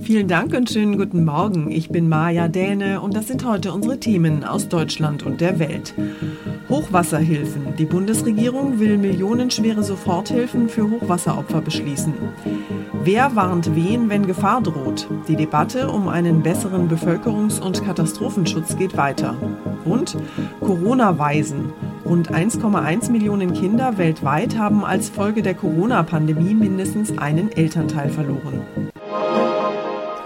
Vielen Dank und schönen guten Morgen. Ich bin Maja Däne und das sind heute unsere Themen aus Deutschland und der Welt. Hochwasserhilfen. Die Bundesregierung will millionenschwere Soforthilfen für Hochwasseropfer beschließen. Wer warnt wen, wenn Gefahr droht? Die Debatte um einen besseren Bevölkerungs- und Katastrophenschutz geht weiter. Und Corona-Weisen. Rund 1,1 Millionen Kinder weltweit haben als Folge der Corona-Pandemie mindestens einen Elternteil verloren.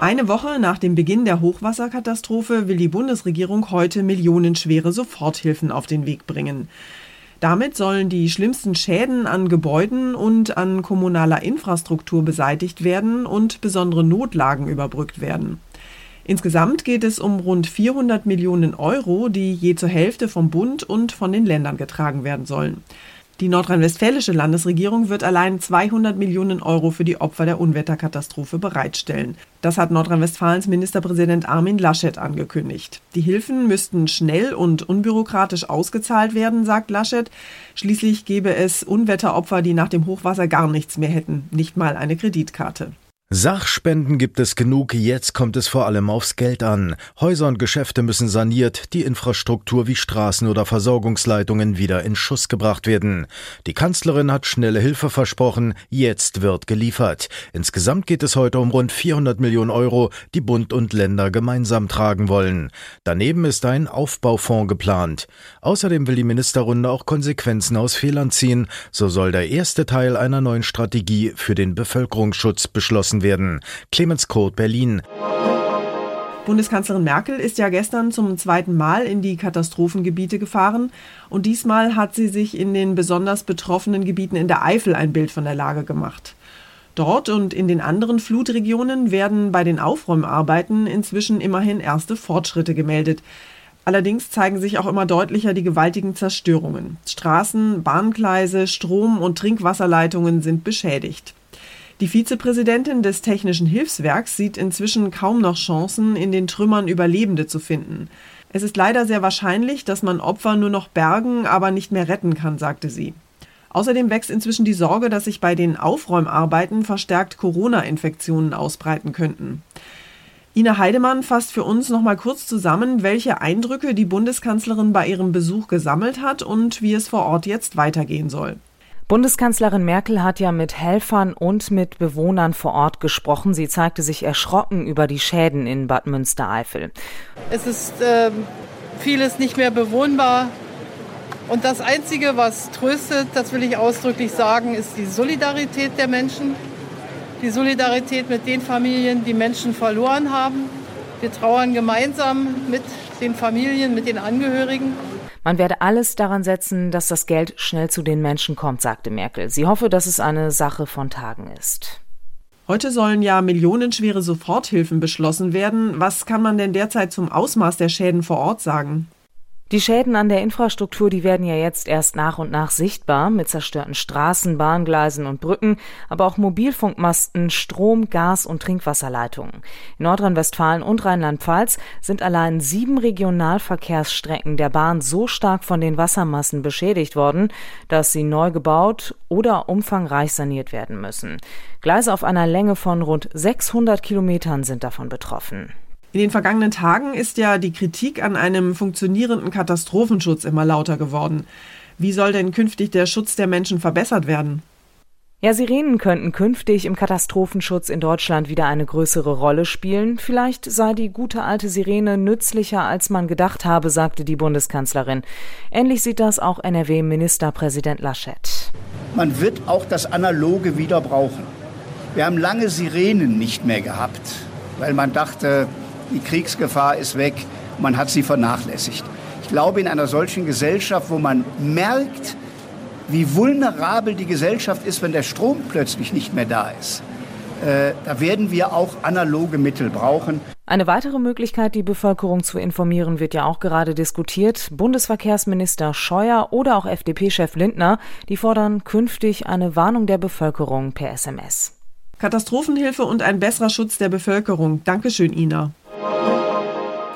Eine Woche nach dem Beginn der Hochwasserkatastrophe will die Bundesregierung heute millionenschwere Soforthilfen auf den Weg bringen. Damit sollen die schlimmsten Schäden an Gebäuden und an kommunaler Infrastruktur beseitigt werden und besondere Notlagen überbrückt werden. Insgesamt geht es um rund 400 Millionen Euro, die je zur Hälfte vom Bund und von den Ländern getragen werden sollen. Die nordrhein-westfälische Landesregierung wird allein 200 Millionen Euro für die Opfer der Unwetterkatastrophe bereitstellen. Das hat Nordrhein-Westfalens Ministerpräsident Armin Laschet angekündigt. Die Hilfen müssten schnell und unbürokratisch ausgezahlt werden, sagt Laschet. Schließlich gäbe es Unwetteropfer, die nach dem Hochwasser gar nichts mehr hätten, nicht mal eine Kreditkarte. Sachspenden gibt es genug, jetzt kommt es vor allem aufs Geld an. Häuser und Geschäfte müssen saniert, die Infrastruktur wie Straßen oder Versorgungsleitungen wieder in Schuss gebracht werden. Die Kanzlerin hat schnelle Hilfe versprochen, jetzt wird geliefert. Insgesamt geht es heute um rund 400 Millionen Euro, die Bund und Länder gemeinsam tragen wollen. Daneben ist ein Aufbaufonds geplant. Außerdem will die Ministerrunde auch Konsequenzen aus Fehlern ziehen. So soll der erste Teil einer neuen Strategie für den Bevölkerungsschutz beschlossen werden. Clemens Kurt, Berlin. Bundeskanzlerin Merkel ist ja gestern zum zweiten Mal in die Katastrophengebiete gefahren und diesmal hat sie sich in den besonders betroffenen Gebieten in der Eifel ein Bild von der Lage gemacht. Dort und in den anderen Flutregionen werden bei den Aufräumarbeiten inzwischen immerhin erste Fortschritte gemeldet. Allerdings zeigen sich auch immer deutlicher die gewaltigen Zerstörungen. Straßen, Bahngleise, Strom- und Trinkwasserleitungen sind beschädigt. Die Vizepräsidentin des Technischen Hilfswerks sieht inzwischen kaum noch Chancen, in den Trümmern Überlebende zu finden. Es ist leider sehr wahrscheinlich, dass man Opfer nur noch bergen, aber nicht mehr retten kann, sagte sie. Außerdem wächst inzwischen die Sorge, dass sich bei den Aufräumarbeiten verstärkt Corona-Infektionen ausbreiten könnten. Ina Heidemann fasst für uns noch mal kurz zusammen, welche Eindrücke die Bundeskanzlerin bei ihrem Besuch gesammelt hat und wie es vor Ort jetzt weitergehen soll. Bundeskanzlerin Merkel hat ja mit Helfern und mit Bewohnern vor Ort gesprochen. Sie zeigte sich erschrocken über die Schäden in Bad Münstereifel. Es ist äh, vieles nicht mehr bewohnbar. Und das Einzige, was tröstet, das will ich ausdrücklich sagen, ist die Solidarität der Menschen. Die Solidarität mit den Familien, die Menschen verloren haben. Wir trauern gemeinsam mit den Familien, mit den Angehörigen. Man werde alles daran setzen, dass das Geld schnell zu den Menschen kommt, sagte Merkel. Sie hoffe, dass es eine Sache von Tagen ist. Heute sollen ja millionenschwere Soforthilfen beschlossen werden. Was kann man denn derzeit zum Ausmaß der Schäden vor Ort sagen? Die Schäden an der Infrastruktur, die werden ja jetzt erst nach und nach sichtbar mit zerstörten Straßen, Bahngleisen und Brücken, aber auch Mobilfunkmasten, Strom, Gas und Trinkwasserleitungen. In Nordrhein-Westfalen und Rheinland-Pfalz sind allein sieben Regionalverkehrsstrecken der Bahn so stark von den Wassermassen beschädigt worden, dass sie neu gebaut oder umfangreich saniert werden müssen. Gleise auf einer Länge von rund 600 Kilometern sind davon betroffen. In den vergangenen Tagen ist ja die Kritik an einem funktionierenden Katastrophenschutz immer lauter geworden. Wie soll denn künftig der Schutz der Menschen verbessert werden? Ja, Sirenen könnten künftig im Katastrophenschutz in Deutschland wieder eine größere Rolle spielen. Vielleicht sei die gute alte Sirene nützlicher, als man gedacht habe, sagte die Bundeskanzlerin. Ähnlich sieht das auch NRW-Ministerpräsident Laschet. Man wird auch das Analoge wieder brauchen. Wir haben lange Sirenen nicht mehr gehabt, weil man dachte, die Kriegsgefahr ist weg, man hat sie vernachlässigt. Ich glaube, in einer solchen Gesellschaft, wo man merkt, wie vulnerabel die Gesellschaft ist, wenn der Strom plötzlich nicht mehr da ist, äh, da werden wir auch analoge Mittel brauchen. Eine weitere Möglichkeit, die Bevölkerung zu informieren, wird ja auch gerade diskutiert. Bundesverkehrsminister Scheuer oder auch FDP-Chef Lindner, die fordern künftig eine Warnung der Bevölkerung per SMS. Katastrophenhilfe und ein besserer Schutz der Bevölkerung. Dankeschön, Ina.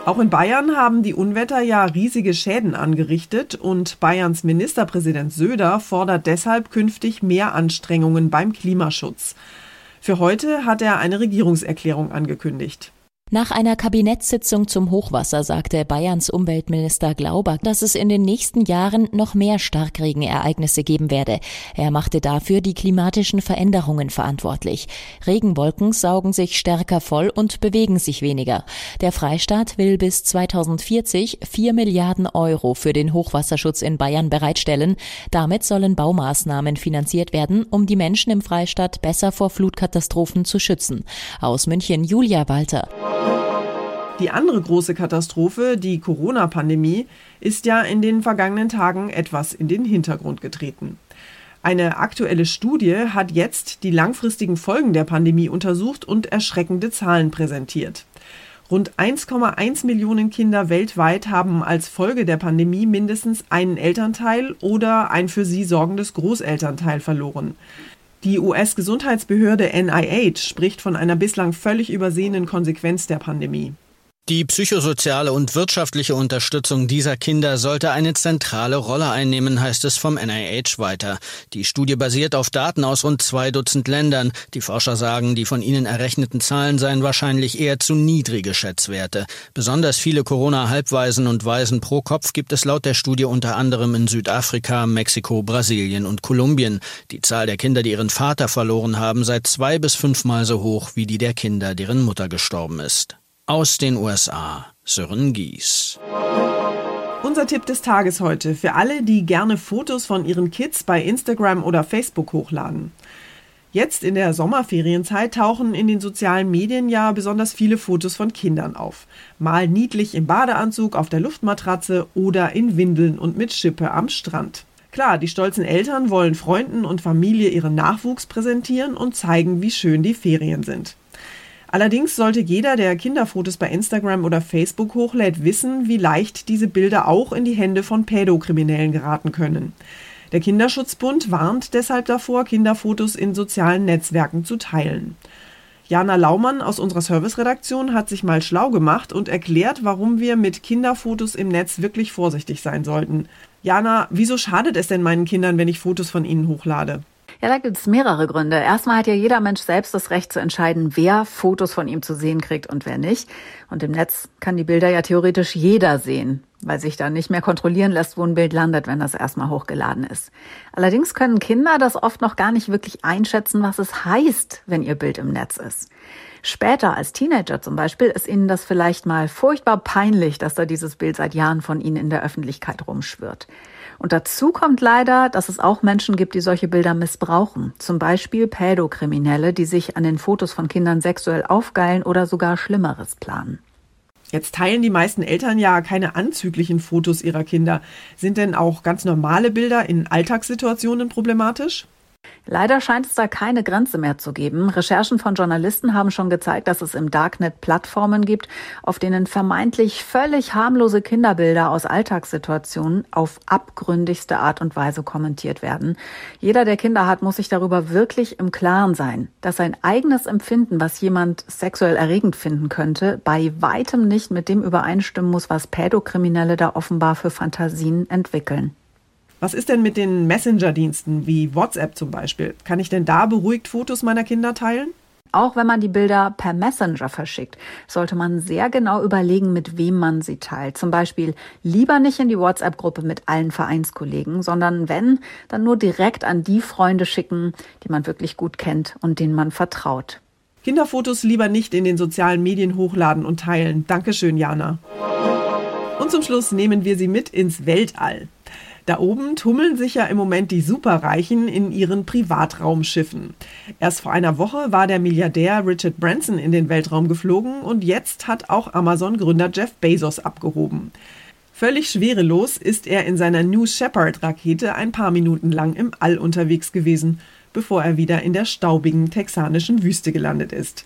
Auch in Bayern haben die Unwetter ja riesige Schäden angerichtet und Bayerns Ministerpräsident Söder fordert deshalb künftig mehr Anstrengungen beim Klimaschutz. Für heute hat er eine Regierungserklärung angekündigt. Nach einer Kabinettssitzung zum Hochwasser sagte Bayerns Umweltminister Glauber, dass es in den nächsten Jahren noch mehr Starkregenereignisse geben werde. Er machte dafür die klimatischen Veränderungen verantwortlich. Regenwolken saugen sich stärker voll und bewegen sich weniger. Der Freistaat will bis 2040 vier Milliarden Euro für den Hochwasserschutz in Bayern bereitstellen. Damit sollen Baumaßnahmen finanziert werden, um die Menschen im Freistaat besser vor Flutkatastrophen zu schützen. Aus München Julia Walter. Die andere große Katastrophe, die Corona-Pandemie, ist ja in den vergangenen Tagen etwas in den Hintergrund getreten. Eine aktuelle Studie hat jetzt die langfristigen Folgen der Pandemie untersucht und erschreckende Zahlen präsentiert. Rund 1,1 Millionen Kinder weltweit haben als Folge der Pandemie mindestens einen Elternteil oder ein für sie sorgendes Großelternteil verloren. Die US-Gesundheitsbehörde NIH spricht von einer bislang völlig übersehenen Konsequenz der Pandemie. Die psychosoziale und wirtschaftliche Unterstützung dieser Kinder sollte eine zentrale Rolle einnehmen, heißt es vom NIH weiter. Die Studie basiert auf Daten aus rund zwei Dutzend Ländern. Die Forscher sagen, die von ihnen errechneten Zahlen seien wahrscheinlich eher zu niedrige Schätzwerte. Besonders viele Corona-Halbwaisen und Waisen pro Kopf gibt es laut der Studie unter anderem in Südafrika, Mexiko, Brasilien und Kolumbien. Die Zahl der Kinder, die ihren Vater verloren haben, sei zwei bis fünfmal so hoch wie die der Kinder, deren Mutter gestorben ist. Aus den USA, Sören Gies. Unser Tipp des Tages heute für alle, die gerne Fotos von ihren Kids bei Instagram oder Facebook hochladen. Jetzt in der Sommerferienzeit tauchen in den sozialen Medien ja besonders viele Fotos von Kindern auf. Mal niedlich im Badeanzug auf der Luftmatratze oder in Windeln und mit Schippe am Strand. Klar, die stolzen Eltern wollen Freunden und Familie ihren Nachwuchs präsentieren und zeigen, wie schön die Ferien sind. Allerdings sollte jeder, der Kinderfotos bei Instagram oder Facebook hochlädt, wissen, wie leicht diese Bilder auch in die Hände von Pädokriminellen geraten können. Der Kinderschutzbund warnt deshalb davor, Kinderfotos in sozialen Netzwerken zu teilen. Jana Laumann aus unserer Serviceredaktion hat sich mal schlau gemacht und erklärt, warum wir mit Kinderfotos im Netz wirklich vorsichtig sein sollten. Jana, wieso schadet es denn meinen Kindern, wenn ich Fotos von ihnen hochlade? Ja, da gibt es mehrere Gründe. Erstmal hat ja jeder Mensch selbst das Recht zu entscheiden, wer Fotos von ihm zu sehen kriegt und wer nicht. Und im Netz kann die Bilder ja theoretisch jeder sehen, weil sich dann nicht mehr kontrollieren lässt, wo ein Bild landet, wenn das erstmal hochgeladen ist. Allerdings können Kinder das oft noch gar nicht wirklich einschätzen, was es heißt, wenn ihr Bild im Netz ist. Später als Teenager zum Beispiel ist ihnen das vielleicht mal furchtbar peinlich, dass da dieses Bild seit Jahren von ihnen in der Öffentlichkeit rumschwirrt. Und dazu kommt leider, dass es auch Menschen gibt, die solche Bilder missbrauchen. Zum Beispiel Pädokriminelle, die sich an den Fotos von Kindern sexuell aufgeilen oder sogar Schlimmeres planen. Jetzt teilen die meisten Eltern ja keine anzüglichen Fotos ihrer Kinder. Sind denn auch ganz normale Bilder in Alltagssituationen problematisch? Leider scheint es da keine Grenze mehr zu geben. Recherchen von Journalisten haben schon gezeigt, dass es im Darknet Plattformen gibt, auf denen vermeintlich völlig harmlose Kinderbilder aus Alltagssituationen auf abgründigste Art und Weise kommentiert werden. Jeder, der Kinder hat, muss sich darüber wirklich im Klaren sein, dass sein eigenes Empfinden, was jemand sexuell erregend finden könnte, bei weitem nicht mit dem übereinstimmen muss, was Pädokriminelle da offenbar für Fantasien entwickeln. Was ist denn mit den Messenger-Diensten wie WhatsApp zum Beispiel? Kann ich denn da beruhigt Fotos meiner Kinder teilen? Auch wenn man die Bilder per Messenger verschickt, sollte man sehr genau überlegen, mit wem man sie teilt. Zum Beispiel lieber nicht in die WhatsApp-Gruppe mit allen Vereinskollegen, sondern wenn, dann nur direkt an die Freunde schicken, die man wirklich gut kennt und denen man vertraut. Kinderfotos lieber nicht in den sozialen Medien hochladen und teilen. Dankeschön, Jana. Und zum Schluss nehmen wir Sie mit ins Weltall. Da oben tummeln sich ja im Moment die Superreichen in ihren Privatraumschiffen. Erst vor einer Woche war der Milliardär Richard Branson in den Weltraum geflogen und jetzt hat auch Amazon-Gründer Jeff Bezos abgehoben. Völlig schwerelos ist er in seiner New Shepard-Rakete ein paar Minuten lang im All unterwegs gewesen, bevor er wieder in der staubigen texanischen Wüste gelandet ist.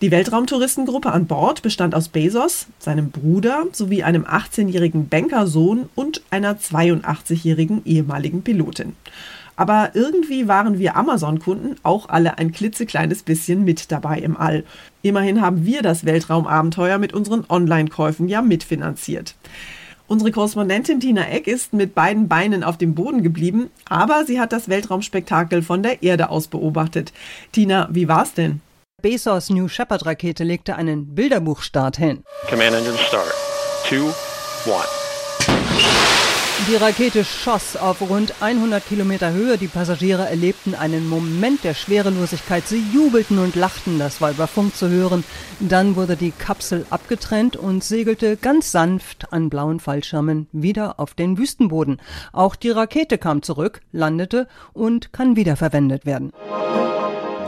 Die Weltraumtouristengruppe an Bord bestand aus Bezos, seinem Bruder sowie einem 18-jährigen Bankersohn und einer 82-jährigen ehemaligen Pilotin. Aber irgendwie waren wir Amazon-Kunden auch alle ein klitzekleines bisschen mit dabei im All. Immerhin haben wir das Weltraumabenteuer mit unseren Online-Käufen ja mitfinanziert. Unsere Korrespondentin Tina Eck ist mit beiden Beinen auf dem Boden geblieben, aber sie hat das Weltraumspektakel von der Erde aus beobachtet. Tina, wie war's denn? Bezos New Shepard Rakete legte einen Bilderbuchstart hin. Command Engine Start. Two, one. Die Rakete schoss auf rund 100 Kilometer Höhe. Die Passagiere erlebten einen Moment der Schwerelosigkeit. Sie jubelten und lachten, das war über Funk zu hören. Dann wurde die Kapsel abgetrennt und segelte ganz sanft an blauen Fallschirmen wieder auf den Wüstenboden. Auch die Rakete kam zurück, landete und kann wiederverwendet werden.